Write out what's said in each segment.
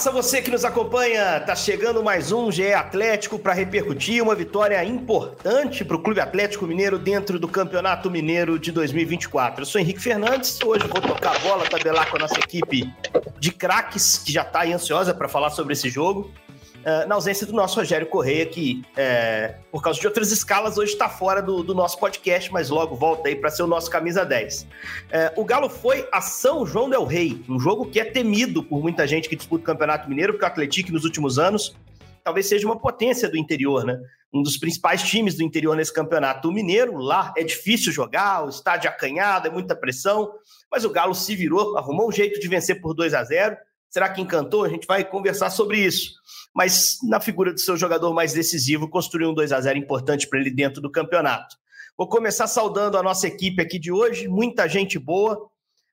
Abraço você que nos acompanha. Tá chegando mais um GE Atlético para repercutir uma vitória importante para o Clube Atlético Mineiro dentro do Campeonato Mineiro de 2024. Eu sou Henrique Fernandes. Hoje vou tocar a bola, tabelar com a nossa equipe de craques que já está ansiosa para falar sobre esse jogo. Uh, na ausência do nosso Rogério Correia, que, é, por causa de outras escalas, hoje está fora do, do, nosso podcast, mas logo volta aí para ser o nosso camisa 10. É, o Galo foi a São João Del Rei, um jogo que é temido por muita gente que disputa o Campeonato Mineiro, porque o Atlético nos últimos anos talvez seja uma potência do interior, né? Um dos principais times do interior nesse campeonato. O Mineiro, lá é difícil jogar, o estádio é acanhado, é muita pressão, mas o Galo se virou, arrumou um jeito de vencer por 2 a 0 Será que encantou? A gente vai conversar sobre isso mas na figura do seu jogador mais decisivo, construiu um 2 a 0 importante para ele dentro do campeonato. Vou começar saudando a nossa equipe aqui de hoje, muita gente boa.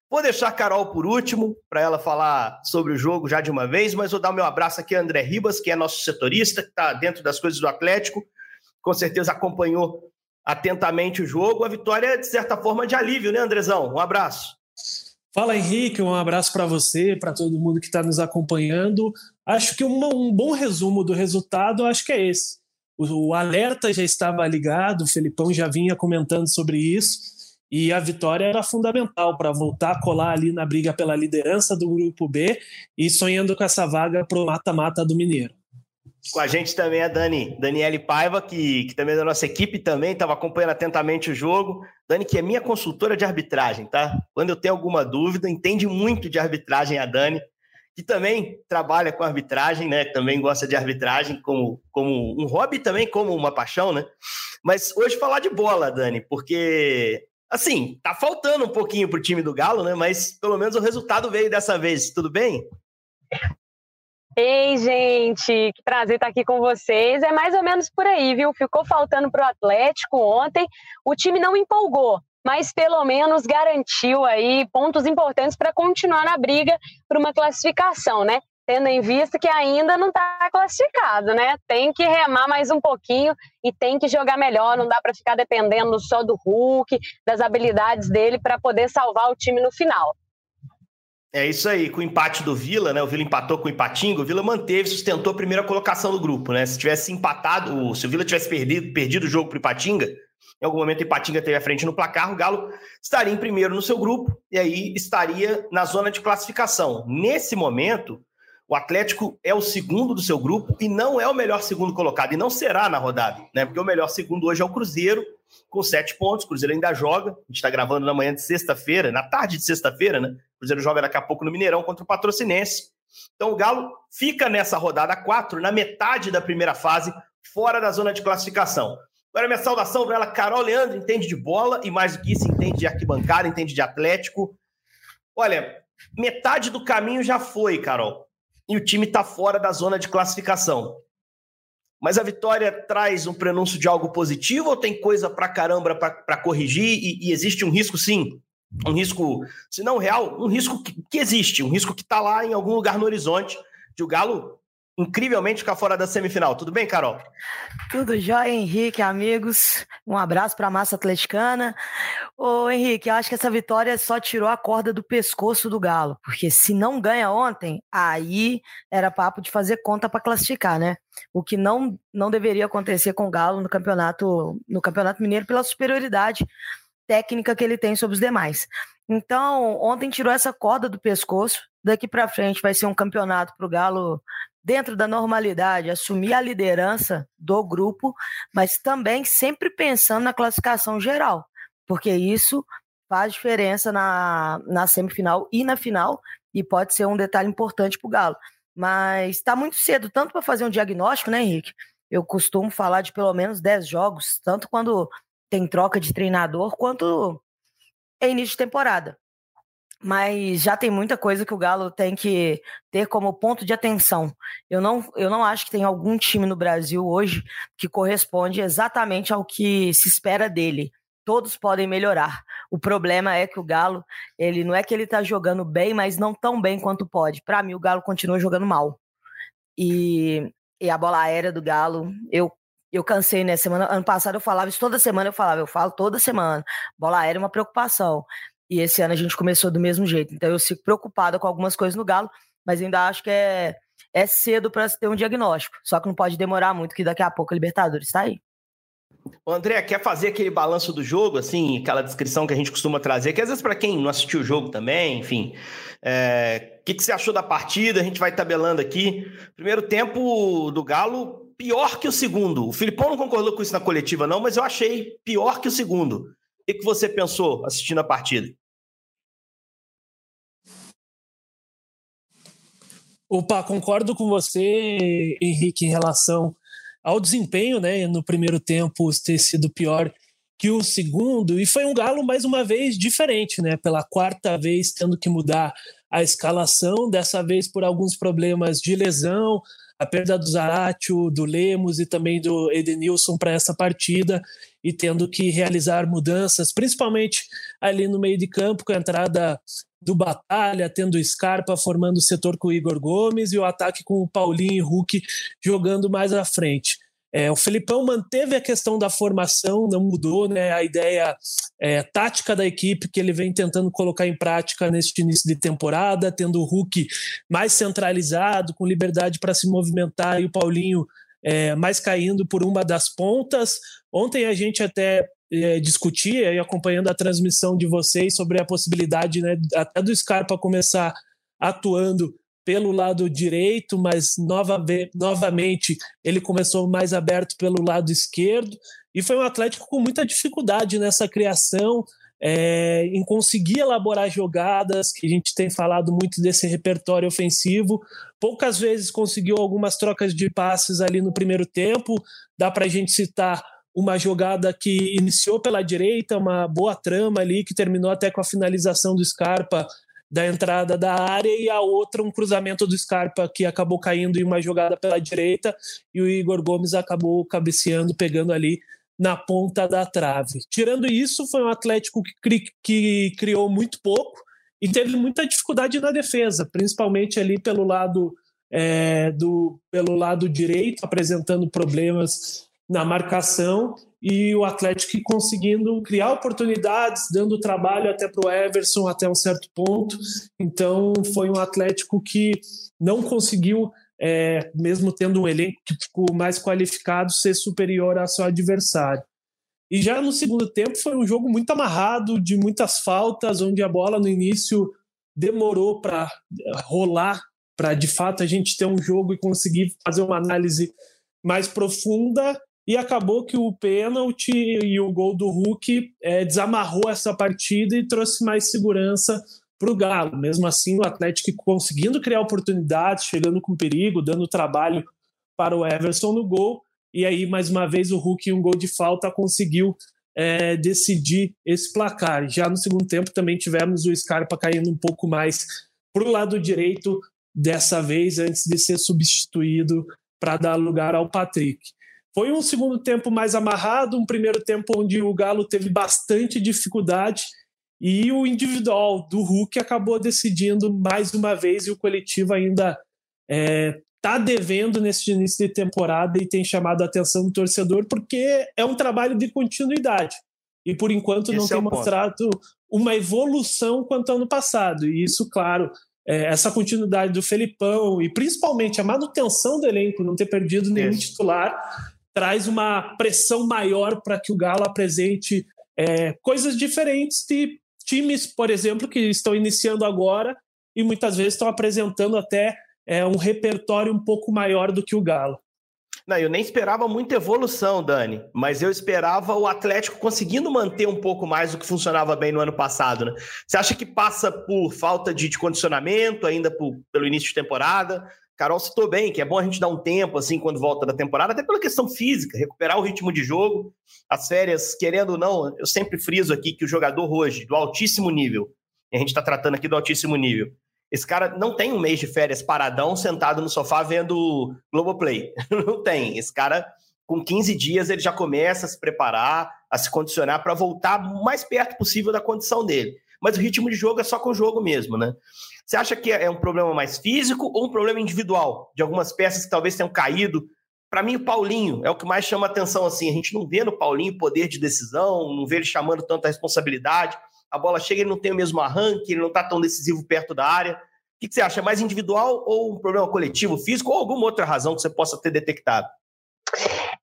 Vou deixar a Carol por último, para ela falar sobre o jogo já de uma vez, mas vou dar o meu abraço aqui a André Ribas, que é nosso setorista, que está dentro das coisas do Atlético, com certeza acompanhou atentamente o jogo. A vitória é, de certa forma, de alívio, né, Andrezão? Um abraço. Fala Henrique, um abraço para você, para todo mundo que está nos acompanhando. Acho que uma, um bom resumo do resultado, acho que é esse. O, o, alerta já estava ligado, o Felipão já vinha comentando sobre isso, e a vitória era fundamental para voltar a colar ali na briga pela liderança do Grupo B e sonhando com essa vaga para o mata-mata do Mineiro. Com a gente também a Dani, Daniele Paiva, que, que também é da nossa equipe também, estava acompanhando atentamente o jogo. Dani, que é minha consultora de arbitragem, tá? Quando eu tenho alguma dúvida, entende muito de arbitragem a Dani, que também trabalha com arbitragem, né? Também gosta de arbitragem como, como um hobby também como uma paixão, né? Mas hoje falar de bola, Dani, porque assim, tá faltando um pouquinho pro time do Galo, né? Mas pelo menos o resultado veio dessa vez. Tudo bem? Ei, gente, que prazer estar aqui com vocês. É mais ou menos por aí, viu? Ficou faltando para o Atlético ontem. O time não empolgou, mas pelo menos garantiu aí pontos importantes para continuar na briga por uma classificação, né? Tendo em vista que ainda não está classificado, né? Tem que remar mais um pouquinho e tem que jogar melhor. Não dá para ficar dependendo só do Hulk, das habilidades dele para poder salvar o time no final. É isso aí, com o empate do Vila, né? O Vila empatou com o Ipatinga, o Vila manteve, sustentou a primeira colocação do grupo, né? Se tivesse empatado, se o Vila tivesse perdido, perdido o jogo para o Ipatinga, em algum momento o Ipatinga teve a frente no placar, o Galo estaria em primeiro no seu grupo e aí estaria na zona de classificação. Nesse momento, o Atlético é o segundo do seu grupo e não é o melhor segundo colocado, e não será na rodada, né? Porque o melhor segundo hoje é o Cruzeiro, com sete pontos. O Cruzeiro ainda joga. A gente está gravando na manhã de sexta-feira, na tarde de sexta-feira, né? Cruzeiro joga daqui a pouco no Mineirão contra o Patrocinense. Então o Galo fica nessa rodada 4, na metade da primeira fase, fora da zona de classificação. Agora, minha saudação para ela, Carol Leandro, entende de bola e mais do que isso, entende de arquibancada, entende de Atlético. Olha, metade do caminho já foi, Carol. E o time está fora da zona de classificação. Mas a vitória traz um prenúncio de algo positivo ou tem coisa pra caramba para corrigir e, e, existe um risco, sim? Um risco, se não real, um risco que, que existe, um risco que está lá em algum lugar no horizonte de o Galo incrivelmente ficar fora da semifinal. Tudo bem, Carol? Tudo jóia, Henrique, amigos. Um abraço para a massa atleticana. Ô, Henrique, acho que essa vitória só tirou a corda do pescoço do Galo, porque se não ganha ontem, aí era papo de fazer conta para classificar, né? O que não, não deveria acontecer com o Galo no campeonato, no Campeonato Mineiro pela superioridade técnica que ele tem sobre os demais. Então, ontem tirou essa corda do pescoço. Daqui para frente vai ser um campeonato para o Galo dentro da normalidade, assumir a liderança do grupo, mas também sempre pensando na classificação geral, porque isso faz diferença na, na semifinal e na final, e pode ser um detalhe importante para o Galo. Mas está muito cedo, tanto para fazer um diagnóstico, né, Henrique? Eu costumo falar de pelo menos 10 jogos, tanto quando tem troca de treinador, quanto é início de temporada. Mas já tem muita coisa que o Galo tem que ter como ponto de atenção. Eu não, eu não acho que tem algum time no Brasil hoje que corresponde exatamente ao que se espera dele. Todos podem melhorar. O problema é que o Galo, ele não é que ele está jogando bem, mas não tão bem quanto pode. Para mim, o Galo continua jogando mal. E, e a bola aérea do Galo, eu eu cansei, né? Semana, ano passado eu falava isso toda semana, eu falava, eu falo toda semana. Bola aérea é uma preocupação. E esse ano a gente começou do mesmo jeito. Então eu fico preocupada com algumas coisas no Galo, mas ainda acho que é, é cedo para ter um diagnóstico. Só que não pode demorar muito, que daqui a pouco a Libertadores está aí. O André, quer fazer aquele balanço do jogo, assim, aquela descrição que a gente costuma trazer, que às vezes para quem não assistiu o jogo também, enfim. É... O que, que você achou da partida? A gente vai tabelando aqui. Primeiro tempo do Galo, pior que o segundo. O Filipão não concordou com isso na coletiva, não, mas eu achei pior que o segundo. O que você pensou assistindo a partida? Opa, concordo com você, Henrique, em relação ao desempenho, né? No primeiro tempo ter sido pior que o segundo, e foi um Galo mais uma vez diferente, né? Pela quarta vez tendo que mudar a escalação, dessa vez por alguns problemas de lesão, a perda do Zaratio, do Lemos e também do Edenilson para essa partida e tendo que realizar mudanças, principalmente ali no meio de campo, com a entrada do Batalha, tendo Scarpa formando o setor com o Igor Gomes e o ataque com o Paulinho e Hulk jogando mais à frente. É, o Felipão manteve a questão da formação, não mudou né, a ideia é, tática da equipe que ele vem tentando colocar em prática neste início de temporada, tendo o Hulk mais centralizado, com liberdade para se movimentar e o Paulinho é, mais caindo por uma das pontas. Ontem a gente até é, discutia e acompanhando a transmissão de vocês sobre a possibilidade né, até do Scarpa começar atuando pelo lado direito, mas nova, novamente ele começou mais aberto pelo lado esquerdo e foi um Atlético com muita dificuldade nessa criação, é, em conseguir elaborar jogadas, que a gente tem falado muito desse repertório ofensivo. Poucas vezes conseguiu algumas trocas de passes ali no primeiro tempo. Dá para a gente citar uma jogada que iniciou pela direita, uma boa trama ali, que terminou até com a finalização do Scarpa da entrada da área e a outra um cruzamento do Scarpa que acabou caindo em uma jogada pela direita e o Igor Gomes acabou cabeceando, pegando ali na ponta da trave. Tirando isso, foi um Atlético que, cri que criou muito pouco e teve muita dificuldade na defesa, principalmente ali pelo lado é, do pelo lado direito, apresentando problemas na marcação e o Atlético conseguindo criar oportunidades, dando trabalho até para o Everson até um certo ponto. Então foi um Atlético que não conseguiu, é, mesmo tendo um elenco mais qualificado, ser superior ao seu adversário. E já no segundo tempo foi um jogo muito amarrado, de muitas faltas, onde a bola no início demorou para rolar, para de fato a gente ter um jogo e conseguir fazer uma análise mais profunda e acabou que o pênalti e o gol do Hulk é, desamarrou essa partida e trouxe mais segurança para o Galo. Mesmo assim, o Atlético conseguindo criar oportunidades, chegando com perigo, dando trabalho para o Everson no gol. E aí, mais uma vez, o Hulk, em um gol de falta, conseguiu é, decidir esse placar. Já no segundo tempo, também tivemos o Scarpa caindo um pouco mais para o lado direito, dessa vez, antes de ser substituído para dar lugar ao Patrick. Foi um segundo tempo mais amarrado, um primeiro tempo onde o Galo teve bastante dificuldade e o individual do Hulk acabou decidindo mais uma vez e o coletivo ainda é, tá devendo nesse início de temporada e tem chamado a atenção do torcedor porque é um trabalho de continuidade. E por enquanto Esse não é tem mostrado uma evolução quanto ao ano passado. E isso claro é, essa continuidade do Felipão e principalmente a manutenção do elenco não ter perdido nenhum Isso. titular traz uma pressão maior para que o Galo apresente é, coisas diferentes de times, por exemplo, que estão iniciando agora e muitas vezes estão apresentando até é, um repertório um pouco maior do que o Galo. Não, eu nem esperava muita evolução, Dani, mas eu esperava o Atlético conseguindo manter um pouco mais do que funcionava bem no ano passado, né? Você acha que passa por falta de, de condicionamento ainda por, pelo início de temporada? Carol citou bem que é bom a gente dar um tempo, assim, quando volta da temporada, até pela questão física, recuperar o ritmo de jogo. As férias, querendo ou não, eu sempre friso aqui que o jogador hoje, do altíssimo nível, a gente está tratando aqui do altíssimo nível, esse cara não tem um mês de férias paradão, sentado no sofá vendo Globoplay. não tem. Esse cara, com 15 dias, ele já começa a se preparar, a se condicionar para voltar o mais perto possível da condição dele. Mas o ritmo de jogo é só com o jogo mesmo, né? Você acha que é um problema mais físico ou um problema individual? De algumas peças que talvez tenham caído? Para mim, o Paulinho é o que mais chama atenção. Assim, a gente não vê no Paulinho poder de decisão, não vê ele chamando tanta responsabilidade a bola chega, ele não tem o mesmo arranque, ele não está tão decisivo perto da área. O que, você acha? É mais individual ou um problema coletivo, físico, ou alguma outra razão que você possa ter detectado?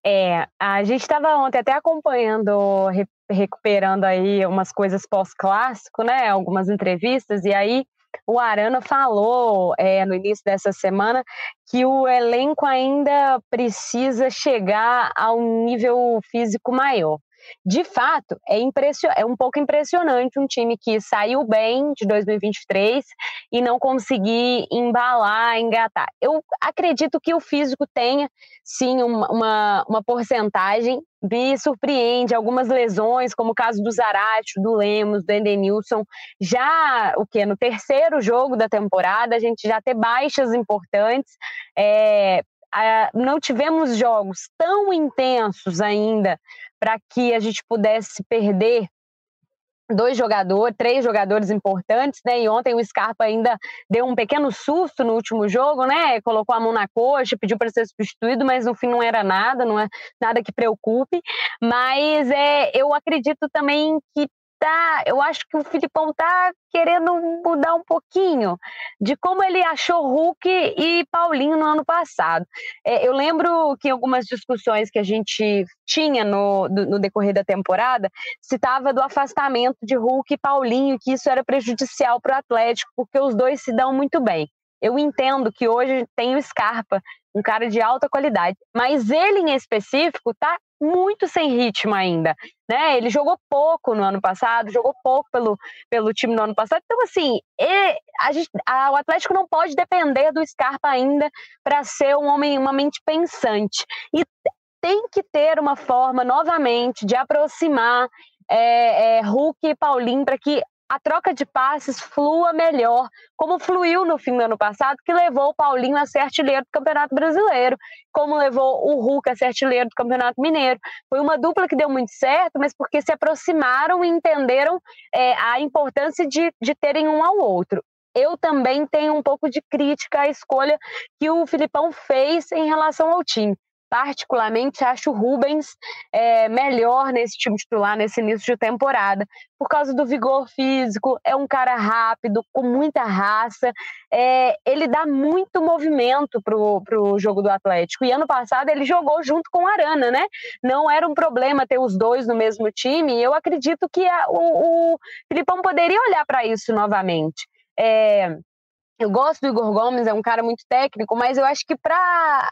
É, a gente estava ontem até acompanhando, recuperando aí umas coisas pós-clássico, né? Algumas entrevistas, e aí o Arana falou é, no início dessa semana que o elenco ainda precisa chegar a um nível físico maior. De fato, é, impression... é um pouco impressionante um time que saiu bem de 2023 e não conseguir embalar, engatar. Eu acredito que o físico tenha, sim, uma, uma, porcentagem. Me surpreende algumas lesões, como o caso do Zarate, do Lemos, do Endenilson. Já o que no terceiro jogo da temporada, a gente já ter baixas importantes. É, não tivemos jogos tão intensos ainda para que a gente pudesse perder dois jogadores, três jogadores importantes, né? E ontem o Scarpa ainda deu um pequeno susto no último jogo, né? Colocou a mão na coxa, pediu para ser substituído, mas no fim não era nada, não é nada que preocupe. Mas é, eu acredito também que tá, eu acho que o Filipão tá querendo mudar um pouquinho de como ele achou Hulk e Paulinho no ano passado. É, eu lembro que em algumas discussões que a gente tinha no, do, no decorrer da temporada, citava do afastamento de Hulk e Paulinho, que isso era prejudicial para o Atlético, porque os dois se dão muito bem. Eu entendo que hoje tem o Scarpa, um cara de alta qualidade, mas ele em específico tá muito sem ritmo ainda, né? Ele jogou pouco no ano passado, jogou pouco pelo, pelo time no ano passado. Então, assim, ele, a gente, a, o Atlético não pode depender do Scarpa ainda para ser um homem, uma mente pensante. E tem que ter uma forma, novamente, de aproximar é, é, Hulk e Paulinho para que a troca de passes flua melhor, como fluiu no fim do ano passado, que levou o Paulinho a ser artilheiro do Campeonato Brasileiro, como levou o Hulk a ser artilheiro do Campeonato Mineiro. Foi uma dupla que deu muito certo, mas porque se aproximaram e entenderam é, a importância de, de terem um ao outro. Eu também tenho um pouco de crítica à escolha que o Filipão fez em relação ao time particularmente acho o Rubens é, melhor nesse time titular, nesse início de temporada, por causa do vigor físico, é um cara rápido, com muita raça, é, ele dá muito movimento pro, pro jogo do Atlético. E ano passado ele jogou junto com o Arana, né? Não era um problema ter os dois no mesmo time, e eu acredito que a, o, o Filipão poderia olhar para isso novamente. É, eu gosto do Igor Gomes, é um cara muito técnico, mas eu acho que para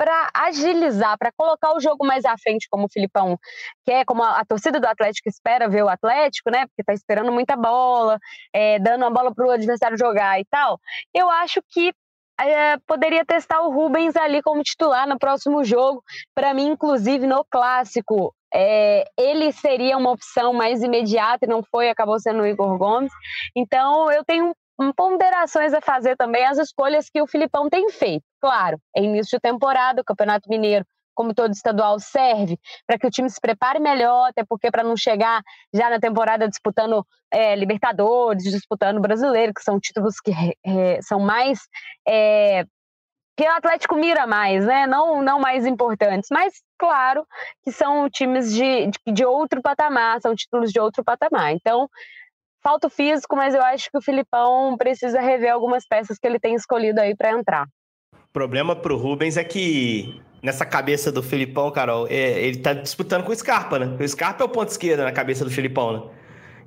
para agilizar, para colocar o jogo mais à frente, como o Filipão quer, como a, a, torcida do Atlético espera ver o Atlético, né? Porque está esperando muita bola, é, dando a bola para o adversário jogar e tal. Eu acho que é, poderia testar o Rubens ali como titular no próximo jogo. Para mim, inclusive, no clássico, é, ele seria uma opção mais imediata e não foi, acabou sendo o Igor Gomes. Então, eu tenho ponderações a fazer também as escolhas que o Filipão tem feito. Claro, é início de temporada, o Campeonato Mineiro, como todo estadual, serve para que o time se prepare melhor, até porque para não chegar já na temporada disputando é, Libertadores, disputando Brasileiro, que são títulos que é, são mais. É, que o Atlético mira mais, né? Não, não mais importantes, mas claro que são times de, de, de outro patamar, são títulos de outro patamar. Então, falta o físico, mas eu acho que o Filipão precisa rever algumas peças que ele tem escolhido aí para entrar. O problema pro Rubens é que nessa cabeça do Filipão, Carol, é, ele tá disputando com o Scarpa, né? O Scarpa é o ponto esquerdo na cabeça do Filipão, né?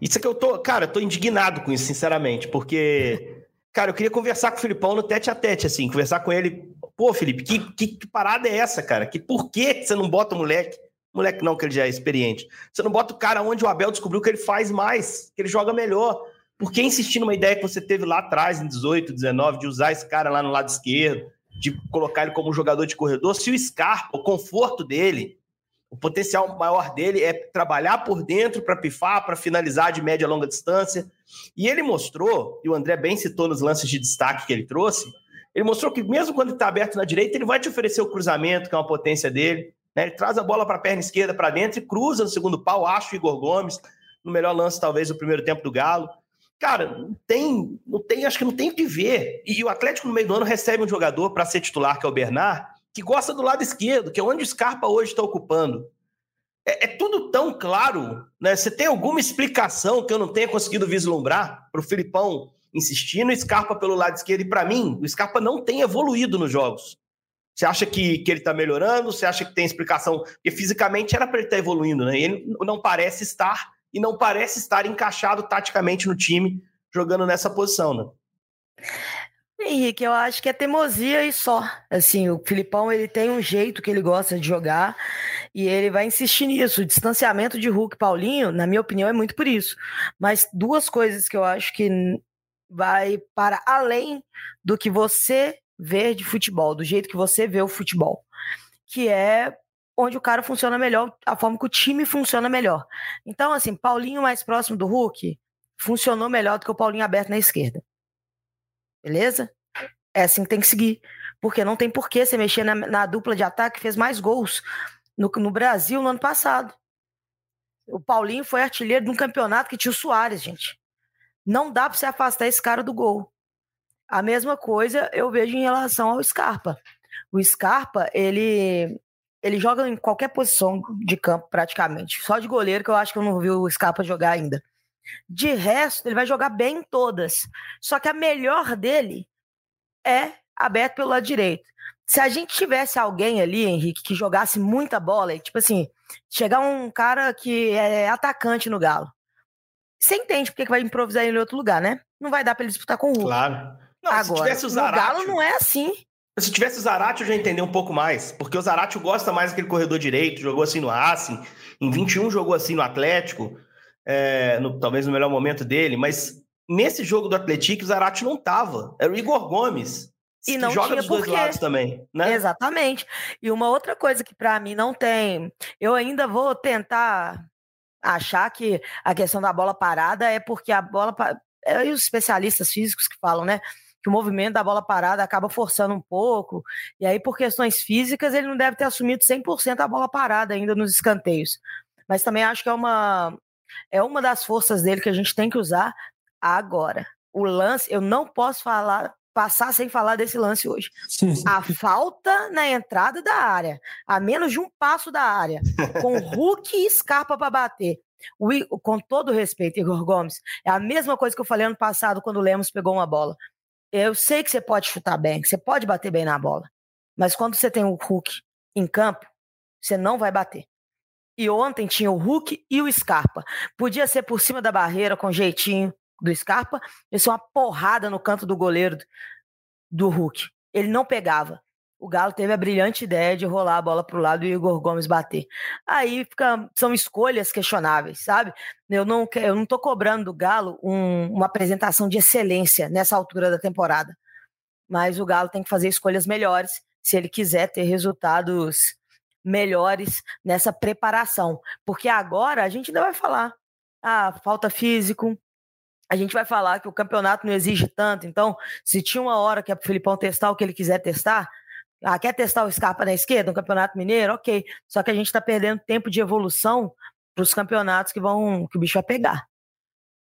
Isso é que eu tô, cara, eu tô indignado com isso, sinceramente, porque, cara, eu queria conversar com o Filipão no tete a tete, assim, conversar com ele. Pô, Felipe, que, que, que parada é essa, cara? Que por que você não bota o moleque? Moleque não, que ele já é experiente. Você não bota o cara onde o Abel descobriu que ele faz mais, que ele joga melhor. Por que insistir numa ideia que você teve lá atrás, em 18, 19, de usar esse cara lá no lado esquerdo? de colocar ele como um jogador de corredor, se o Scarpa, o conforto dele, o potencial maior dele é trabalhar por dentro para pifar, para finalizar de média a longa distância. E ele mostrou, e o André bem citou nos lances de destaque que ele trouxe, ele mostrou que mesmo quando está aberto na direita, ele vai te oferecer o cruzamento, que é uma potência dele. Né? Ele traz a bola para a perna esquerda para dentro e cruza no segundo pau, acho o Igor Gomes, no melhor lance talvez do primeiro tempo do Galo. Cara, não tem, não tem, acho que não tem o que ver. E o Atlético no meio do ano recebe um jogador para ser titular, que é o Bernard, que gosta do lado esquerdo, que é onde o Scarpa hoje está ocupando. É, é, tudo tão claro, né? Você tem alguma explicação que eu não tenha conseguido vislumbrar para o Filipão insistindo Scarpa pelo lado esquerdo? E para mim, o Scarpa não tem evoluído nos jogos. Você acha que, que ele está melhorando? Você acha que tem explicação? Porque fisicamente era para ele estar tá evoluindo, né? Ele não parece estar e não parece estar encaixado taticamente no time jogando nessa posição, né? Henrique, eu acho que é teimosia e só. Assim, o Filipão ele tem um jeito que ele gosta de jogar e ele vai insistir nisso. O distanciamento de Hulk e Paulinho, na minha opinião, é muito por isso. Mas duas coisas que eu acho que vai para além do que você vê de futebol, do jeito que você vê o futebol, que é onde o cara funciona melhor, a forma que o time funciona melhor. Então, assim, Paulinho mais próximo do Hulk funcionou melhor do que o Paulinho aberto na esquerda. Beleza? É assim que tem que seguir. Porque não tem porquê você mexer na, na dupla de ataque que fez mais gols no, no Brasil no ano passado. O Paulinho foi artilheiro de um campeonato que tinha o Soares, gente. Não dá para você afastar esse cara do gol. A mesma coisa eu vejo em relação ao Scarpa. O Scarpa, ele ele joga em qualquer posição de campo praticamente. Só de goleiro que eu acho que eu não vi o Scarpa jogar ainda. De resto, ele vai jogar bem em todas. Só que a melhor dele é aberto pelo lado direito. Se a gente tivesse alguém ali, Henrique, que jogasse muita bola, tipo assim, chegar um cara que é atacante no Galo, você entende porque que vai improvisar ele em outro lugar, né? Não vai dar para ele disputar com o Hulk. Claro. Não, Agora, se tivesse o Zaratio, Galo não é assim. Se tivesse o Zarate, eu já entendi um pouco mais. Porque o Zarate gosta mais daquele corredor direito, jogou assim no Racing, em 21 jogou assim no Atlético, é, no, talvez no melhor momento dele, mas nesse jogo do Atlético, o Zarate não tava. Era o Igor Gomes. E não joga tinha dos dois lados também, né? Exatamente. E uma outra coisa que para mim não tem, eu ainda vou tentar achar que a questão da bola parada é porque a bola é os especialistas físicos que falam, né? Que o movimento da bola parada acaba forçando um pouco, e aí, por questões físicas, ele não deve ter assumido 100% a bola parada ainda nos escanteios. Mas também acho que é uma, é uma das forças dele que a gente tem que usar agora. O lance, eu não posso falar passar sem falar desse lance hoje. A falta na entrada da área, a menos de um passo da área, com Hulk e Scarpa para bater. O, com todo respeito, Igor Gomes, é a mesma coisa que eu falei ano passado quando o Lemos pegou uma bola. Eu sei que você pode chutar bem, que você pode bater bem na bola, mas quando você tem o Hulk em campo, você não vai bater. E ontem tinha o Hulk e o Scarpa. Podia ser por cima da barreira, com jeitinho, do Scarpa, isso é uma porrada no canto do goleiro do Hulk. Ele não pegava. O Galo teve a brilhante ideia de rolar a bola para o lado e o Igor Gomes bater. Aí fica, são escolhas questionáveis, sabe? Eu não, eu não tô cobrando do Galo um, uma apresentação de excelência nessa altura da temporada. Mas o Galo tem que fazer escolhas melhores se ele quiser ter resultados melhores nessa preparação. Porque agora a gente ainda vai falar. Ah, falta físico, a gente vai falar que o campeonato não exige tanto. Então, se tinha uma hora que é para o Filipão testar o que ele quiser testar, ah, quer testar o Scarpa na esquerda, no Campeonato Mineiro? Ok. Só que a gente está perdendo tempo de evolução para os campeonatos que vão que o bicho vai pegar.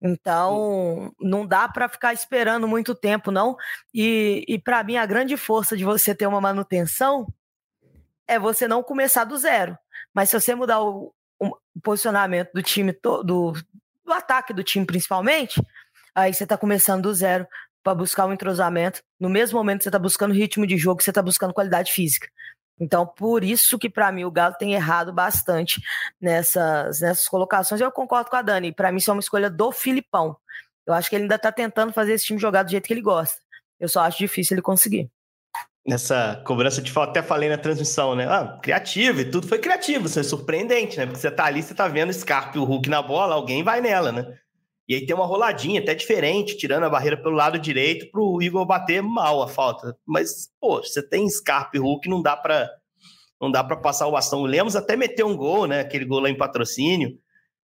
Então, não dá para ficar esperando muito tempo, não. E, e para mim, a grande força de você ter uma manutenção é você não começar do zero. Mas se você mudar o, o posicionamento do time, do, do ataque do time principalmente, aí você está começando do zero para buscar um entrosamento. No mesmo momento você está buscando ritmo de jogo, você está buscando qualidade física. Então, por isso que para mim o Galo tem errado bastante nessas, nessas colocações. Eu concordo com a Dani. Para mim, isso é uma escolha do Filipão. Eu acho que ele ainda está tentando fazer esse time jogar do jeito que ele gosta. Eu só acho difícil ele conseguir nessa cobrança de falta, até falei na transmissão, né? Ah, criativo, e tudo foi criativo, isso é surpreendente, né? Porque você tá ali, você tá vendo o Scarpa e o Hulk na bola, alguém vai nela, né? E aí tem uma roladinha até diferente, tirando a barreira pelo lado direito para o Igor bater mal a falta. Mas, pô, você tem Scarpa e Hulk, não dá para não dá para passar o bastão. O Lemos até meteu um gol, né? Aquele gol lá em patrocínio.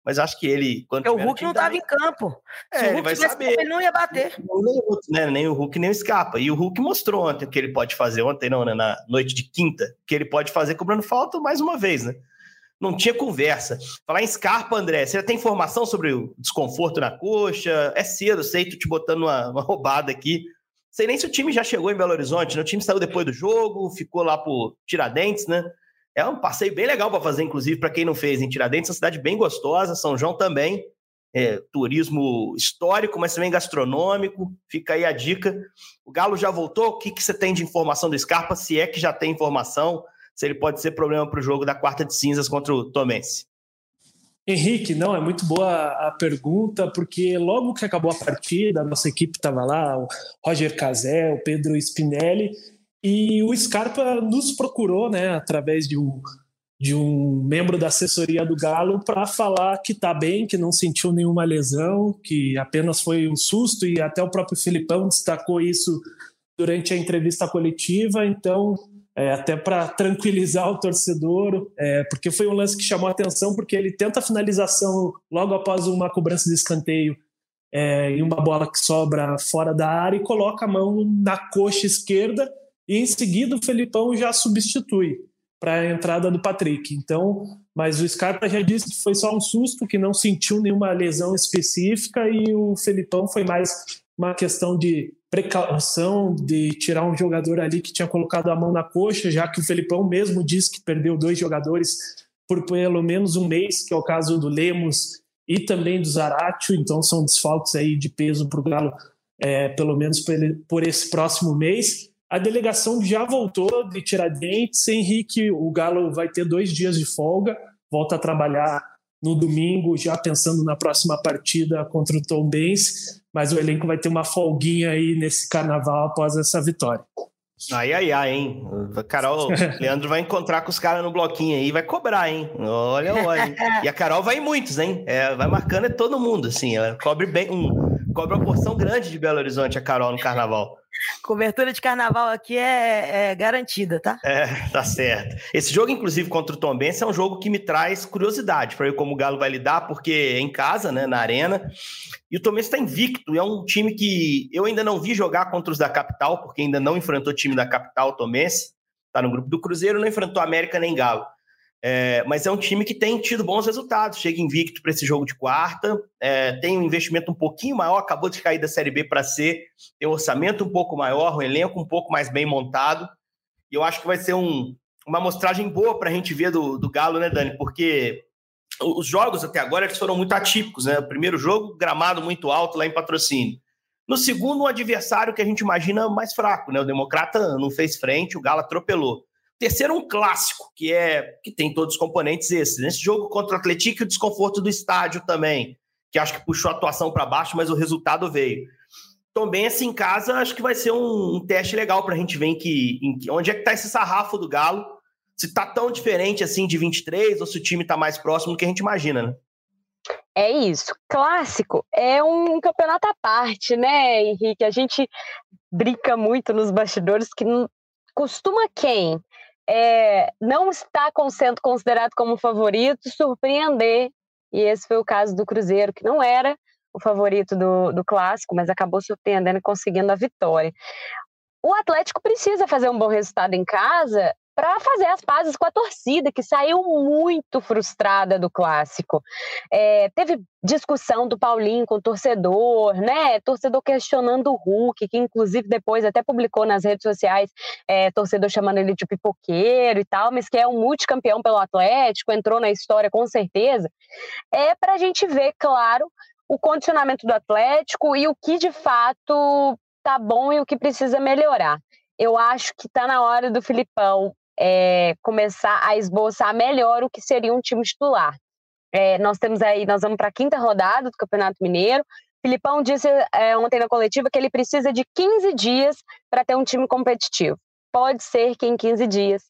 Mas acho que ele. Quando o Hulk não estava em campo. É, Se o Hulk ele vai saber. Campo, ele não ia bater. Nem o, Hulk, né? nem o Hulk nem o Scarpa. E o Hulk mostrou ontem o que ele pode fazer. Ontem, não, né? Na noite de quinta, que ele pode fazer cobrando falta mais uma vez, né? Não tinha conversa. Falar em Scarpa, André, você já tem informação sobre o desconforto na coxa? É cedo, sei, tô te botando uma, uma roubada aqui. Sei nem se o time já chegou em Belo Horizonte, né? O time saiu depois do jogo, ficou lá por Tiradentes, né? É um passeio bem legal para fazer, inclusive, para quem não fez em Tiradentes, é uma cidade bem gostosa, São João também. É, turismo histórico, mas também gastronômico. Fica aí a dica. O Galo já voltou? O que, que você tem de informação do Scarpa? Se é que já tem informação, se ele pode ser problema para o jogo da quarta de cinzas contra o Tomense. Henrique, não, é muito boa a pergunta, porque logo que acabou a partida, a nossa equipe estava lá, o Roger Cazé, o Pedro Spinelli, e o Scarpa nos procurou, né, através de um, de um membro da assessoria do Galo, para falar que está bem, que não sentiu nenhuma lesão, que apenas foi um susto, e até o próprio Filipão destacou isso durante a entrevista coletiva. Então, é, até para tranquilizar o torcedor, é, porque foi um lance que chamou a atenção, porque ele tenta a finalização logo após uma cobrança de escanteio é, em uma bola que sobra fora da área e coloca a mão na coxa esquerda e em seguida o Felipão já substitui para a entrada do Patrick. Então, mas o Scarpa já disse que foi só um susto, que não sentiu nenhuma lesão específica e o Felipão foi mais uma questão de precaução de tirar um jogador ali que tinha colocado a mão na coxa, já que o Felipão mesmo disse que perdeu dois jogadores por pelo menos um mês, que é o caso do Lemos e também do Zaratio, então são desfalques aí de peso para o Galo, é, pelo menos por, ele, por esse próximo mês. A delegação já voltou de Tiradentes. Henrique, o Galo vai ter dois dias de folga, volta a trabalhar no domingo, já pensando na próxima partida contra o Tom Benz, mas o elenco vai ter uma folguinha aí nesse carnaval após essa vitória. Ai, ai, ai, hein? Carol, Leandro vai encontrar com os caras no bloquinho aí vai cobrar, hein? Olha, olha. E a Carol vai em muitos, hein? É, vai marcando é todo mundo, assim. Ela cobre bem, um, cobre uma porção grande de Belo Horizonte, a Carol, no carnaval. Cobertura de carnaval aqui é, é, garantida, tá? É, tá certo. Esse jogo, inclusive, contra o Tom Benz, é um jogo que me traz curiosidade para ver como o Galo vai lidar, porque é em casa, né, na arena. E o Tom Benz está invicto. É um time que eu ainda não vi jogar contra os da capital, porque ainda não enfrentou o time da capital, o Tom Benz. Tá no grupo do Cruzeiro, não enfrentou América nem Galo. É, mas é um time que tem tido bons resultados, chega invicto para esse jogo de quarta, é, tem um investimento um pouquinho maior, acabou de cair da Série B para C, tem um orçamento um pouco maior, um elenco um pouco mais bem montado, e eu acho que vai ser um, uma amostragem boa para a gente ver do, do Galo, né, Dani? Porque os jogos até agora eles foram muito atípicos, né? O primeiro jogo, gramado muito alto lá em patrocínio. No segundo, um adversário que a gente imagina mais fraco, né? O Democrata não fez frente, o Galo atropelou. Terceiro, um clássico, que é que tem todos os componentes esses. Nesse jogo contra o Atlético, o desconforto do estádio também, que acho que puxou a atuação para baixo, mas o resultado veio. Também, assim, em casa, acho que vai ser um, um teste legal para a gente ver em que, em onde é que está esse sarrafo do Galo, se está tão diferente assim de 23 ou se o time está mais próximo do que a gente imagina, né? É isso. Clássico é um campeonato à parte, né, Henrique? A gente brinca muito nos bastidores que costuma quem é, não está sendo considerado como favorito, surpreender. E esse foi o caso do Cruzeiro, que não era o favorito do, do clássico, mas acabou surpreendendo e conseguindo a vitória. O Atlético precisa fazer um bom resultado em casa para fazer as pazes com a torcida, que saiu muito frustrada do clássico. É, teve discussão do Paulinho com o torcedor, né? Torcedor questionando o Hulk, que inclusive depois até publicou nas redes sociais, é, torcedor chamando ele de pipoqueiro e tal, mas que é um multicampeão pelo Atlético, entrou na história com certeza. É para a gente ver, claro, o condicionamento do Atlético e o que de fato tá bom e o que precisa melhorar. Eu acho que está na hora do Filipão é, começar a esboçar melhor o que seria um time titular. É, nós temos aí, nós vamos para a quinta rodada do Campeonato Mineiro. Filipão disse é, ontem na coletiva que ele precisa de 15 dias para ter um time competitivo. Pode ser que em 15 dias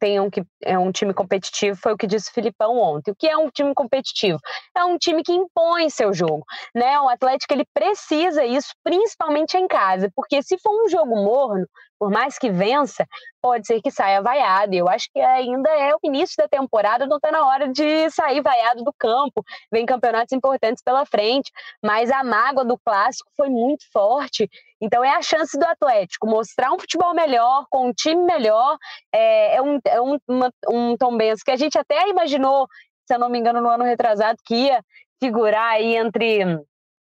tenham que é um time competitivo, foi o que disse o Filipão ontem. O que é um time competitivo? É um time que impõe seu jogo, né? O Atlético ele precisa isso, principalmente em casa, porque se for um jogo morno, por mais que vença, pode ser que saia vaiado. Eu acho que ainda é o início da temporada, não está na hora de sair vaiado do campo. Vem campeonatos importantes pela frente, mas a mágoa do clássico foi muito forte. Então é a chance do Atlético mostrar um futebol melhor, com um time melhor. É, é um, é um, uma, um Tom Benz que a gente até imaginou, se eu não me engano, no ano retrasado, que ia figurar aí entre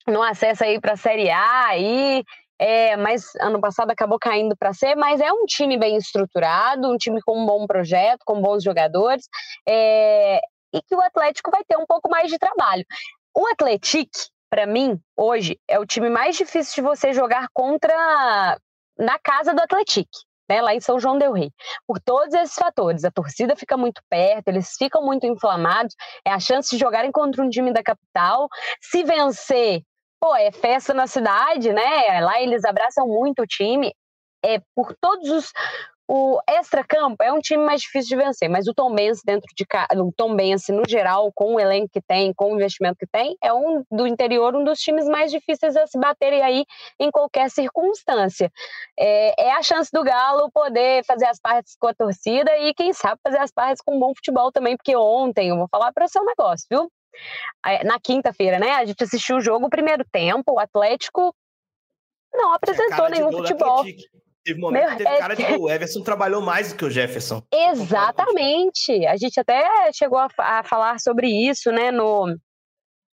no acesso aí para a Série A aí é, mas ano passado acabou caindo para ser, mas é um time bem estruturado, um time com um bom projeto, com bons jogadores, é, e que o Atlético vai ter um pouco mais de trabalho. O Atlético, para mim, hoje, é o time mais difícil de você jogar contra na casa do Atlético. Né, lá em São João del Rei, por todos esses fatores. A torcida fica muito perto, eles ficam muito inflamados, é a chance de jogarem contra um time da capital. Se vencer, pô, é festa na cidade, né? Lá eles abraçam muito o time. É por todos os o extra-campo é um time mais difícil de vencer, mas o Tom Benz dentro de o Tom Benz no geral, com o elenco que tem, com o investimento que tem, é um do interior um dos times mais difíceis a se baterem aí em qualquer circunstância. É, é a chance do Galo poder fazer as partes com a torcida e quem sabe fazer as partes com um bom futebol também, porque ontem eu vou falar para o seu negócio, viu? Na quinta-feira, né? A gente assistiu o jogo, o primeiro tempo, o Atlético não apresentou nenhum futebol. Teve um momento Meu, que teve é... cara de o Everson trabalhou mais do que o Jefferson. Exatamente. A gente até chegou a, a falar sobre isso, né, no,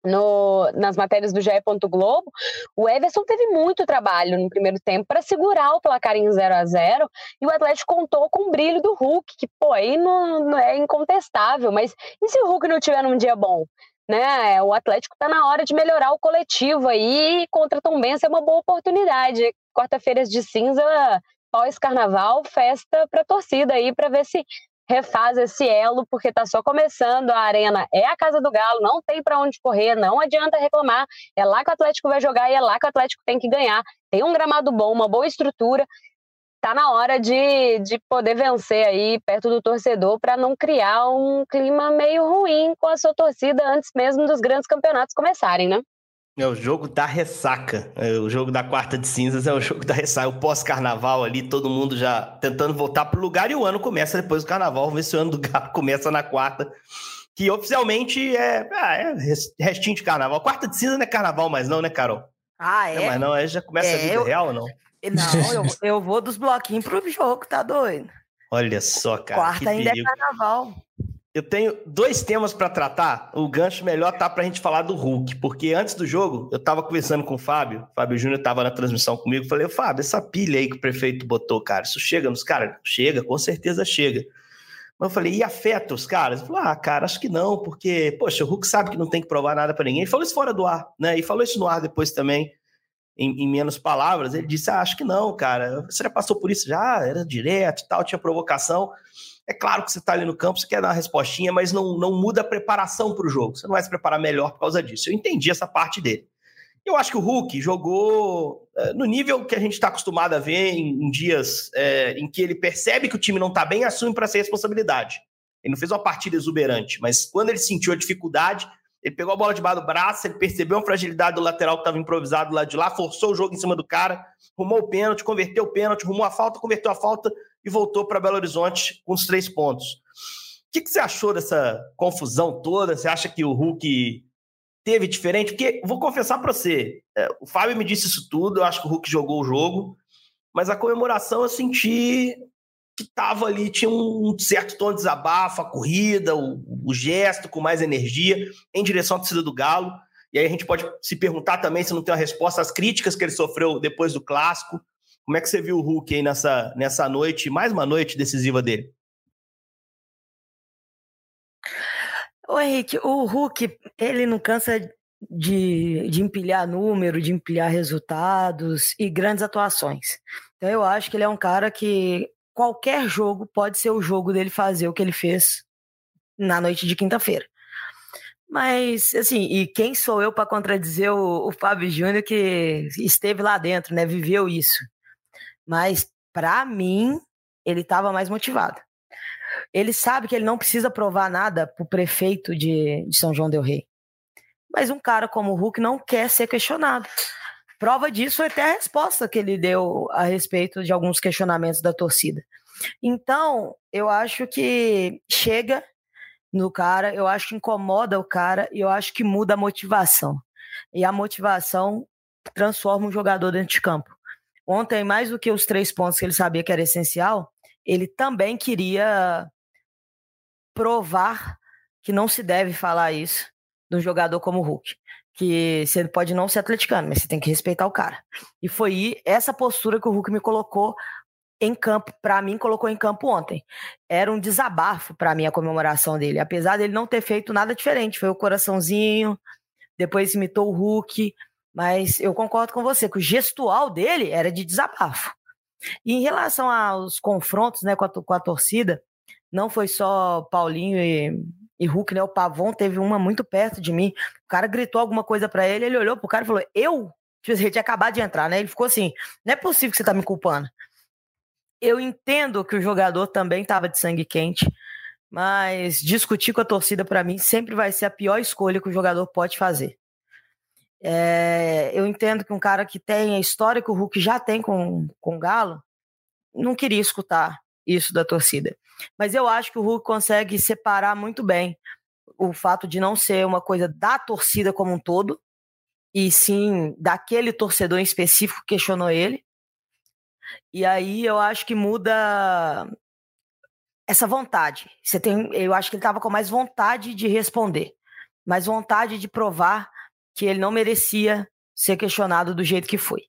no, nas matérias do GE. Globo, o Everson teve muito trabalho no primeiro tempo para segurar o placar em 0 a 0 e o Atlético contou com o brilho do Hulk, que pô, aí não, não é incontestável, mas e se o Hulk não tiver num dia bom? né? O Atlético está na hora de melhorar o coletivo aí, contra Tombense é uma boa oportunidade. Quarta-feiras de cinza, pós-carnaval, festa para torcida aí, para ver se refaz esse elo, porque está só começando, a arena é a casa do Galo, não tem para onde correr, não adianta reclamar, é lá que o Atlético vai jogar e é lá que o Atlético tem que ganhar. Tem um gramado bom, uma boa estrutura, tá na hora de, de poder vencer aí perto do torcedor para não criar um clima meio ruim com a sua torcida antes mesmo dos grandes campeonatos começarem, né? É o jogo da ressaca. É, o jogo da quarta de cinzas é o jogo da ressaca. O pós-carnaval ali, todo mundo já tentando voltar pro lugar e o ano começa depois do carnaval. Vamos ver se o ano do gato começa na quarta. Que oficialmente é, ah, é restinho de carnaval. Quarta de cinza não é carnaval mais não, né, Carol? Ah, é? Não, mas não, aí já começa é, a vida eu... real ou não? Não, eu, eu vou dos bloquinhos pro jogo, tá doido? Olha só, cara. Quarta ainda é perigo. é carnaval. Eu tenho dois temas para tratar. O gancho melhor tá pra gente falar do Hulk, porque antes do jogo, eu tava conversando com o Fábio, o Fábio Júnior tava na transmissão comigo, falei, Fábio, essa pilha aí que o prefeito botou, cara, isso chega nos caras? Chega, com certeza chega. Mas eu falei, e afeta os caras? Falou, ah, cara, acho que não, porque, poxa, o Hulk sabe que não tem que provar nada para ninguém. Ele falou isso fora do ar, né? E falou isso no ar depois também em, em, menos palavras, ele disse: ah, acho que não, cara. Você já passou por isso já, era direto tal, tinha provocação. É claro que você está ali no campo, você quer dar uma respostinha, mas não, não muda a preparação para o jogo. Você não vai se preparar melhor por causa disso. Eu entendi essa parte dele. Eu acho que o Hulk jogou é, no nível que a gente está acostumado a ver em, em dias é, em que ele percebe que o time não está bem, assume para ser responsabilidade. Ele não fez uma partida exuberante, mas quando ele sentiu a dificuldade, ele pegou a bola debaixo do braço, ele percebeu a fragilidade do lateral que estava improvisado lá de lá, forçou o jogo em cima do cara, rumou o pênalti, converteu o pênalti, rumou a falta, converteu a falta e voltou para Belo Horizonte com os três pontos. O que, que, você achou dessa confusão toda? Você acha que o Hulk teve diferente? Porque, vou confessar para você, é, o Fábio me disse isso tudo, eu acho que o Hulk jogou o jogo, mas a comemoração eu senti que estava ali, tinha um certo tom de desabafo, a corrida, o, o, gesto com mais energia em direção à torcida do Galo. E aí a gente pode se perguntar também se não tem uma resposta às críticas que ele sofreu depois do clássico. Como é que você viu o Hulk aí nessa, nessa noite, mais uma noite decisiva dele? Ô Henrique, o Hulk, ele não cansa de, de empilhar número, de empilhar resultados e grandes atuações. Então eu acho que ele é um cara que qualquer jogo pode ser o jogo dele fazer o que ele fez na noite de quinta-feira. Mas, assim, e quem sou eu para contradizer o, o Fábio Júnior que esteve lá dentro, né? Viveu isso. Mas, para mim, ele estava mais motivado. Ele sabe que ele não precisa provar nada para o prefeito de, de São João del Rei. Mas um cara como o Hulk não quer ser questionado. Prova disso é até a resposta que ele deu a respeito de alguns questionamentos da torcida. Então, eu acho que chega no cara, eu acho que incomoda o cara e eu acho que muda a motivação. E a motivação transforma um jogador dentro de campo. Ontem, mais do que os três pontos que ele sabia que era essencial, ele também queria provar que não se deve falar isso de um jogador como o Hulk. Que você pode não ser atleticano, mas você tem que respeitar o cara. E foi essa postura que o Hulk me colocou em campo, para mim, colocou em campo ontem. Era um desabafo para mim a comemoração dele, apesar dele não ter feito nada diferente. Foi o coraçãozinho, depois imitou o Hulk, mas eu concordo com você que o gestual dele era de desabafo. E em relação aos confrontos né, com, a, com a torcida, não foi só Paulinho e, e Hulk, né? O Pavon teve uma muito perto de mim. O cara gritou alguma coisa para ele, ele olhou pro cara e falou: Eu? Tipo, ele tinha acabado de entrar, né? Ele ficou assim: Não é possível que você tá me culpando. Eu entendo que o jogador também estava de sangue quente, mas discutir com a torcida para mim sempre vai ser a pior escolha que o jogador pode fazer. É, eu entendo que um cara que tem a história que o Hulk já tem com, com o Galo não queria escutar isso da torcida. Mas eu acho que o Hulk consegue separar muito bem o fato de não ser uma coisa da torcida como um todo, e sim daquele torcedor em específico que questionou ele, e aí eu acho que muda essa vontade. Você tem, eu acho que ele estava com mais vontade de responder, mais vontade de provar que ele não merecia ser questionado do jeito que foi.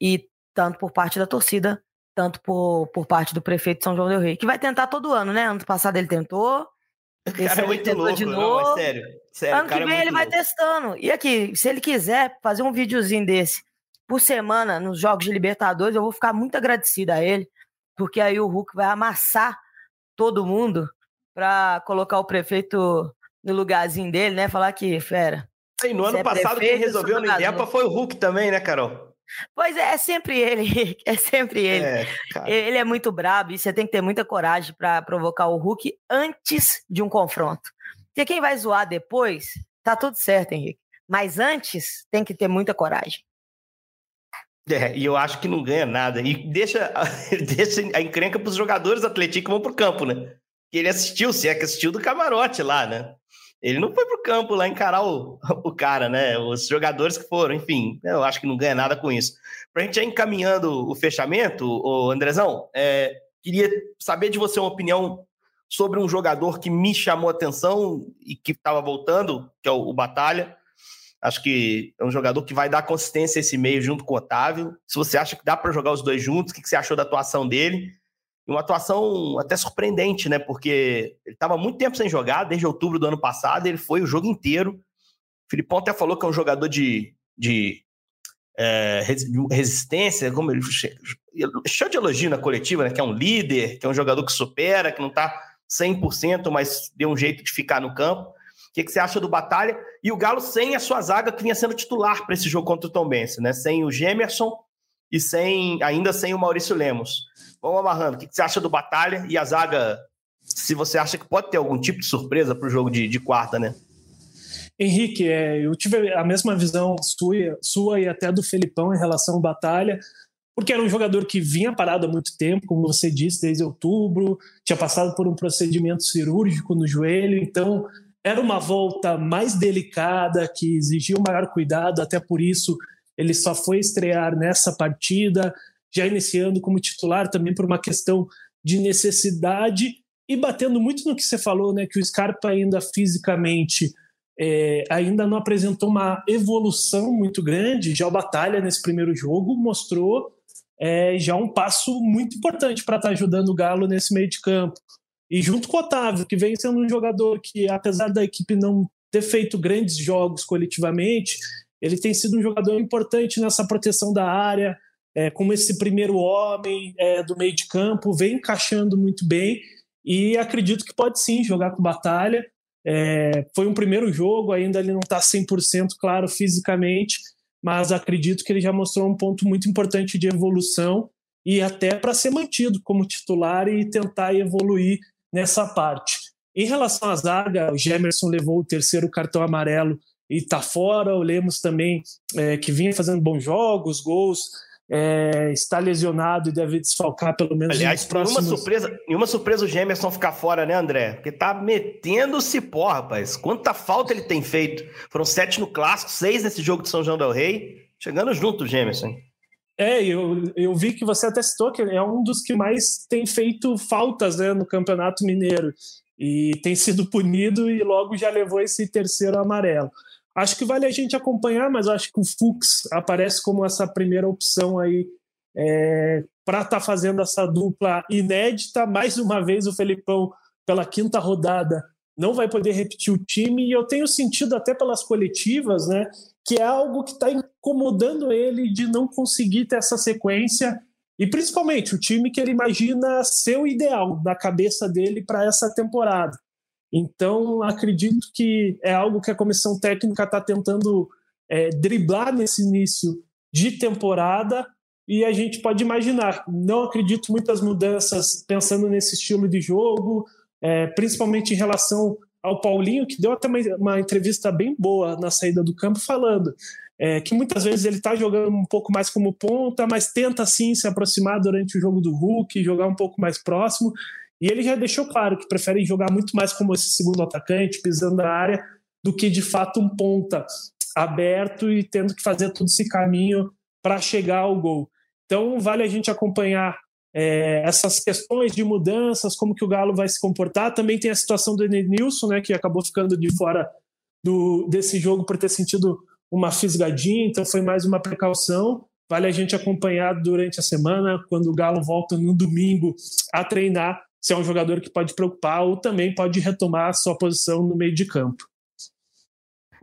E tanto por parte da torcida, tanto por, por parte do prefeito de São João del Rei, que vai tentar todo ano, né? Ano passado ele tentou, esse cara é muito louco, de novo. Não, sério, sério. Ano que vem é ele vai testando. E aqui, se ele quiser fazer um videozinho desse por semana nos Jogos de Libertadores, eu vou ficar muito agradecida a ele, porque aí o Hulk vai amassar todo mundo para colocar o prefeito no lugarzinho dele, né? Falar que, fera. E no ano é passado prefeito, quem resolveu no INEPA foi o Hulk também, né, Carol? Pois é, é sempre ele, é sempre ele. É, ele é muito brabo e você tem que ter muita coragem para provocar o Hulk antes de um confronto. Porque quem vai zoar depois, tá tudo certo, Henrique. Mas antes tem que ter muita coragem. É, e eu acho que não ganha nada. E deixa, deixa a encrenca para os jogadores atléticos que vão para o campo, né? Que ele assistiu, se é que assistiu do camarote lá, né? Ele não foi para o campo lá encarar o, o cara, né? Os jogadores que foram, enfim, eu acho que não ganha nada com isso. Para a gente ir encaminhando o fechamento, o Andrezão, é, queria saber de você uma opinião sobre um jogador que me chamou a atenção e que estava voltando, que é o, o Batalha. Acho que é um jogador que vai dar consistência a esse meio junto com o Otávio. Se você acha que dá para jogar os dois juntos, o que você achou da atuação dele? Uma atuação até surpreendente, né? Porque ele estava muito tempo sem jogar, desde outubro do ano passado, ele foi o jogo inteiro. O Filipão até falou que é um jogador de, de é, resistência, como ele cheio de elogio na coletiva, né? Que é um líder, que é um jogador que supera, que não está 100%, mas deu um jeito de ficar no campo. O que, que, você acha do Batalha? E o Galo sem a sua zaga que vinha sendo titular para esse jogo contra o Tom Bense, né? Sem o Gemerson e sem ainda sem o Maurício Lemos. Vamos amarrando. O que, você acha do Batalha e a zaga? Se você acha que pode ter algum tipo de surpresa para o jogo de, de, quarta, né? Henrique, é, eu tive a mesma visão sua, sua e até do Felipão em relação ao Batalha porque era um jogador que vinha parado há muito tempo, como você disse, desde outubro, tinha passado por um procedimento cirúrgico no joelho, então era uma volta mais delicada, que exigia um maior cuidado, até por isso ele só foi estrear nessa partida, já iniciando como titular também por uma questão de necessidade e batendo muito no que você falou, né, que o Scarpa ainda fisicamente é, ainda não apresentou uma evolução muito grande, já o Batalha nesse primeiro jogo mostrou é, já um passo muito importante para estar tá ajudando o Galo nesse meio de campo. E junto com o Otávio, que vem sendo um jogador que, apesar da equipe não ter feito grandes jogos coletivamente, ele tem sido um jogador importante nessa proteção da área, é, como esse primeiro homem é, do meio de campo, vem encaixando muito bem e acredito que pode sim jogar com batalha. É, foi um primeiro jogo, ainda ele não está 100% claro fisicamente, mas acredito que ele já mostrou um ponto muito importante de evolução e até para ser mantido como titular e tentar evoluir nessa parte. Em relação à zaga, o Gemerson levou o terceiro cartão amarelo e está fora. O Lemos também, é, que vinha fazendo bons jogos, gols, é, está lesionado e deve desfalcar pelo menos Aliás, nos próximos... Nenhuma surpresa, nenhuma surpresa o Gemerson ficar fora, né, André? Porque tá metendo cipó, rapaz. Quanta falta ele tem feito. Foram sete no Clássico, seis nesse jogo de São João del Rei. Chegando junto o Gemerson. É, eu, eu vi que você até citou que é um dos que mais tem feito faltas né, no Campeonato Mineiro. E tem sido punido e logo já levou esse terceiro amarelo. Acho que vale a gente acompanhar, mas acho que o Fux aparece como essa primeira opção aí é, para estar tá fazendo essa dupla inédita. Mais uma vez, o Felipão, pela quinta rodada, não vai poder repetir o time, e eu tenho sentido até pelas coletivas, né, que é algo que está incomodando ele de não conseguir ter essa sequência, e principalmente o time que ele imagina ser o ideal na cabeça dele para essa temporada. Então, acredito que é algo que a comissão técnica está tentando é, driblar nesse início de temporada e a gente pode imaginar. Não acredito muitas mudanças pensando nesse estilo de jogo, é, principalmente em relação ao Paulinho, que deu até uma, uma, entrevista bem boa na saída do campo, falando é, que muitas vezes ele está jogando um pouco mais como ponta, mas tenta sim se aproximar durante o jogo do Hulk, jogar um pouco mais próximo. E ele já deixou claro que prefere jogar muito mais como esse segundo atacante, pisando na área, do que de fato um ponta aberto e tendo que fazer todo esse caminho para chegar ao gol. Então vale a gente acompanhar é, essas questões de mudanças, como que o Galo vai se comportar. Também tem a situação do Edenilson, né, que acabou ficando de fora do, desse jogo por ter sentido uma fisgadinha, então foi mais uma precaução. Vale a gente acompanhar durante a semana, quando o Galo volta no domingo a treinar, se é um jogador que pode preocupar ou também pode retomar a sua posição no meio de campo.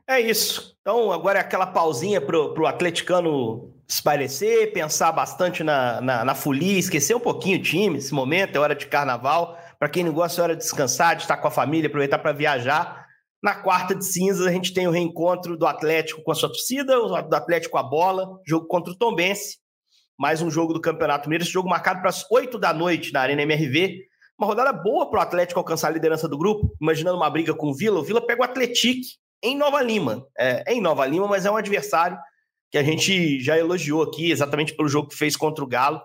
É isso. Então, agora é aquela pausinha para o atleticano espairecer, pensar bastante na, na, na, folia, esquecer um pouquinho o time. Esse momento é hora de carnaval. Para quem não gosta, é hora de descansar, de estar com a família, aproveitar para viajar. Na quarta de cinzas, a gente tem o reencontro do Atlético com a sua torcida, do Atlético com a bola, jogo contra o Tombense. Mais um jogo do Campeonato Mineiro. Esse jogo marcado para as 8 da noite na Arena MRV. Uma rodada boa para o Atlético alcançar a liderança do grupo, imaginando uma briga com o Vila. O Vila pega o Atlético em Nova Lima. É, é, em Nova Lima, mas é um adversário que a gente já elogiou aqui, exatamente pelo jogo que fez contra o Galo.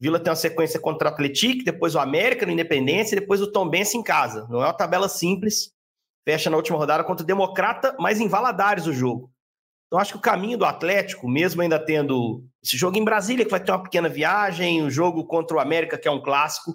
Vila tem uma sequência contra o Atlético, depois o América no Independência e depois o Tombense em casa. Não é uma tabela simples. Fecha na última rodada contra o Democrata, mas em Valadares o jogo. Então acho que o caminho do Atlético, mesmo ainda tendo esse jogo em Brasília, que vai ter uma pequena viagem, o jogo contra o América, que é um clássico,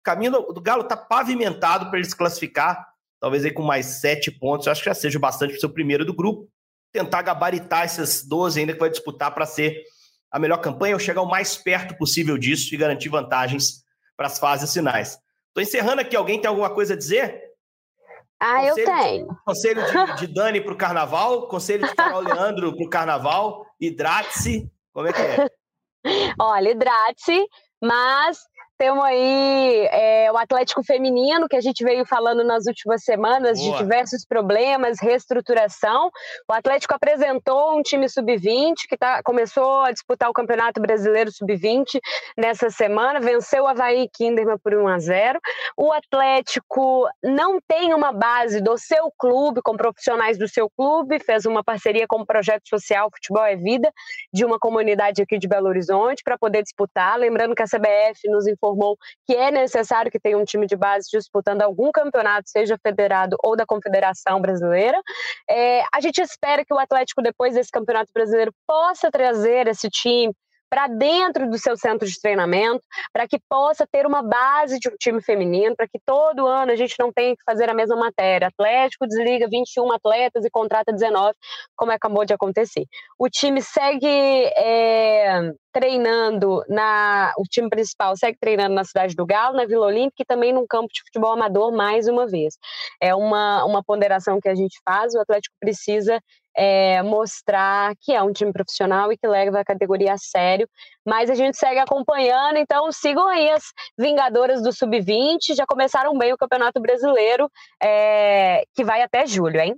o caminho do Galo está pavimentado para ele se classificar, talvez aí com mais sete pontos, eu acho que já seja bastante para o seu primeiro do grupo. Tentar gabaritar essas 12 ainda que vai disputar para ser a melhor campanha ou chegar o mais perto possível disso e garantir vantagens para as fases finais. Estou encerrando aqui. Alguém tem alguma coisa a dizer? Ah, conselho eu tenho. De, conselho de, de Dani para o carnaval, conselho de Carol Leandro para o carnaval, hidrate-se. Como é que é? Olha, hidrate-se, mas temos aí é, o Atlético Feminino, que a gente veio falando nas últimas semanas Boa. de diversos problemas, reestruturação. O Atlético apresentou um time sub-20 que tá, começou a disputar o Campeonato Brasileiro sub-20 nessa semana, venceu o Havaí Kinderman por 1 a 0. O Atlético não tem uma base do seu clube, com profissionais do seu clube, fez uma parceria com o projeto social Futebol é Vida, de uma comunidade aqui de Belo Horizonte, para poder disputar. Lembrando que a CBF nos informou informou que é necessário que tenha um time de base disputando algum campeonato, seja federado ou da Confederação Brasileira. É, a gente espera que o Atlético, depois desse Campeonato Brasileiro, possa trazer esse time para dentro do seu centro de treinamento, para que possa ter uma base de um time feminino, para que todo ano a gente não tenha que fazer a mesma matéria. Atlético desliga 21 atletas e contrata 19, como acabou de acontecer. O time segue é, treinando na. O time principal segue treinando na cidade do Galo, na Vila Olímpica e também num campo de futebol amador mais uma vez. É uma, uma ponderação que a gente faz, o Atlético precisa é, mostrar que é um time profissional e que leva a categoria a sério. Mas a gente segue acompanhando, então sigam aí as Vingadoras do Sub-20, já começaram bem o Campeonato Brasileiro, é, que vai até julho, hein?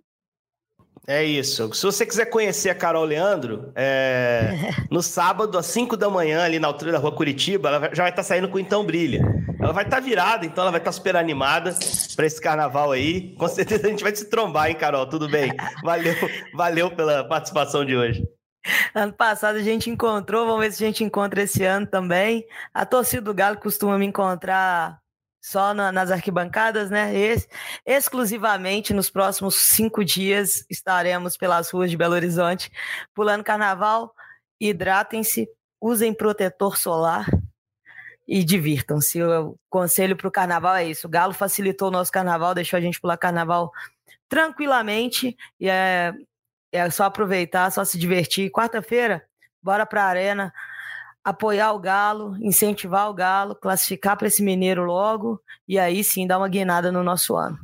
É isso. Se você quiser conhecer a Carol Leandro, é... no sábado, às 5 da manhã, ali na altura da rua Curitiba, ela já vai estar tá saindo com Então Brilha. Ela vai estar tá virada, então ela vai estar tá super animada para esse carnaval aí. Com certeza a gente vai se trombar, hein, Carol? Tudo bem? Valeu, valeu pela participação de hoje. Ano passado a gente encontrou, vamos ver se a gente encontra esse ano também. A torcida do Galo costuma me encontrar só na, nas arquibancadas, né? Ex exclusivamente nos próximos cinco dias estaremos pelas ruas de Belo Horizonte pulando carnaval. Hidratem-se, usem protetor solar e divirtam-se. O conselho para o carnaval é isso. O Galo facilitou o nosso carnaval, deixou a gente pular carnaval tranquilamente e é, é só aproveitar, só se divertir. Quarta-feira, bora para a arena apoiar o Galo, incentivar o Galo, classificar para esse Mineiro logo e aí sim dar uma guinada no nosso ano.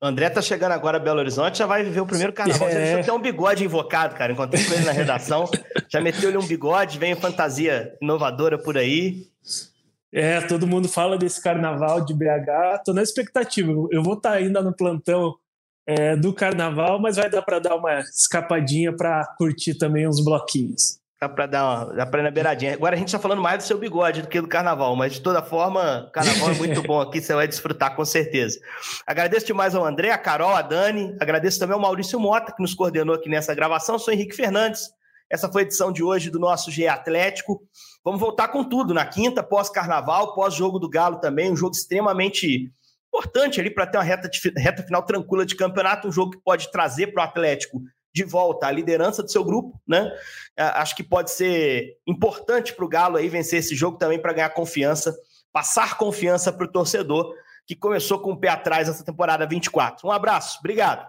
O André tá chegando agora a Belo Horizonte, já vai viver o primeiro carnaval. É. Você deixou até um bigode invocado, cara. Encontrei com ele na redação. já meteu-lhe um bigode, vem fantasia inovadora por aí. É, todo mundo fala desse carnaval de BH. Tô na expectativa. Eu vou estar tá ainda no plantão é, do carnaval, mas vai dar para dar uma escapadinha para curtir também uns bloquinhos. Dá pra dar uma, dá pra ir na beiradinha. Agora a gente tá falando mais do seu bigode do que do carnaval, mas de toda forma, carnaval é muito bom aqui, você vai desfrutar com certeza. Agradeço demais ao André, a Carol, a Dani, agradeço também ao Maurício Mota, que nos coordenou aqui nessa gravação. sou Henrique Fernandes. Essa foi a edição de hoje do nosso GE Atlético. Vamos voltar com tudo na quinta, pós-carnaval, pós-jogo do Galo também, um jogo extremamente importante ali para ter uma reta, reta final tranquila de campeonato, um jogo que pode trazer para o Atlético de volta à liderança do seu grupo, né? É, acho que pode ser importante para o Galo aí vencer esse jogo também para ganhar confiança, passar confiança para o torcedor que começou com o pé atrás essa temporada 24. Um abraço, obrigado.